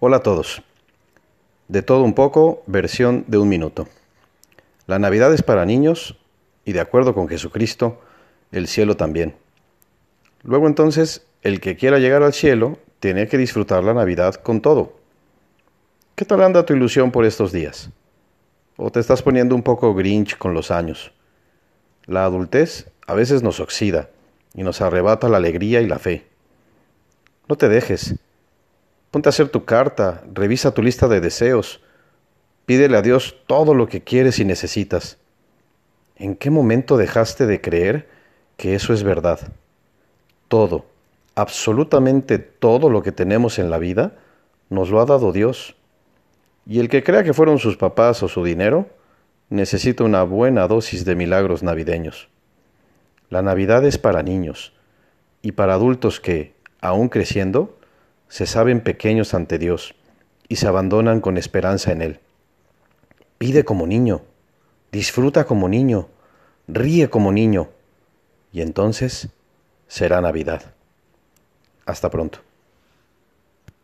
Hola a todos. De todo un poco, versión de un minuto. La Navidad es para niños y de acuerdo con Jesucristo, el cielo también. Luego entonces, el que quiera llegar al cielo tiene que disfrutar la Navidad con todo. ¿Qué tal anda tu ilusión por estos días? ¿O te estás poniendo un poco grinch con los años? La adultez a veces nos oxida y nos arrebata la alegría y la fe. No te dejes. Ponte a hacer tu carta, revisa tu lista de deseos, pídele a Dios todo lo que quieres y necesitas. ¿En qué momento dejaste de creer que eso es verdad? Todo, absolutamente todo lo que tenemos en la vida, nos lo ha dado Dios. Y el que crea que fueron sus papás o su dinero, necesita una buena dosis de milagros navideños. La Navidad es para niños y para adultos que, aún creciendo, se saben pequeños ante Dios y se abandonan con esperanza en Él. Pide como niño, disfruta como niño, ríe como niño, y entonces será Navidad. Hasta pronto.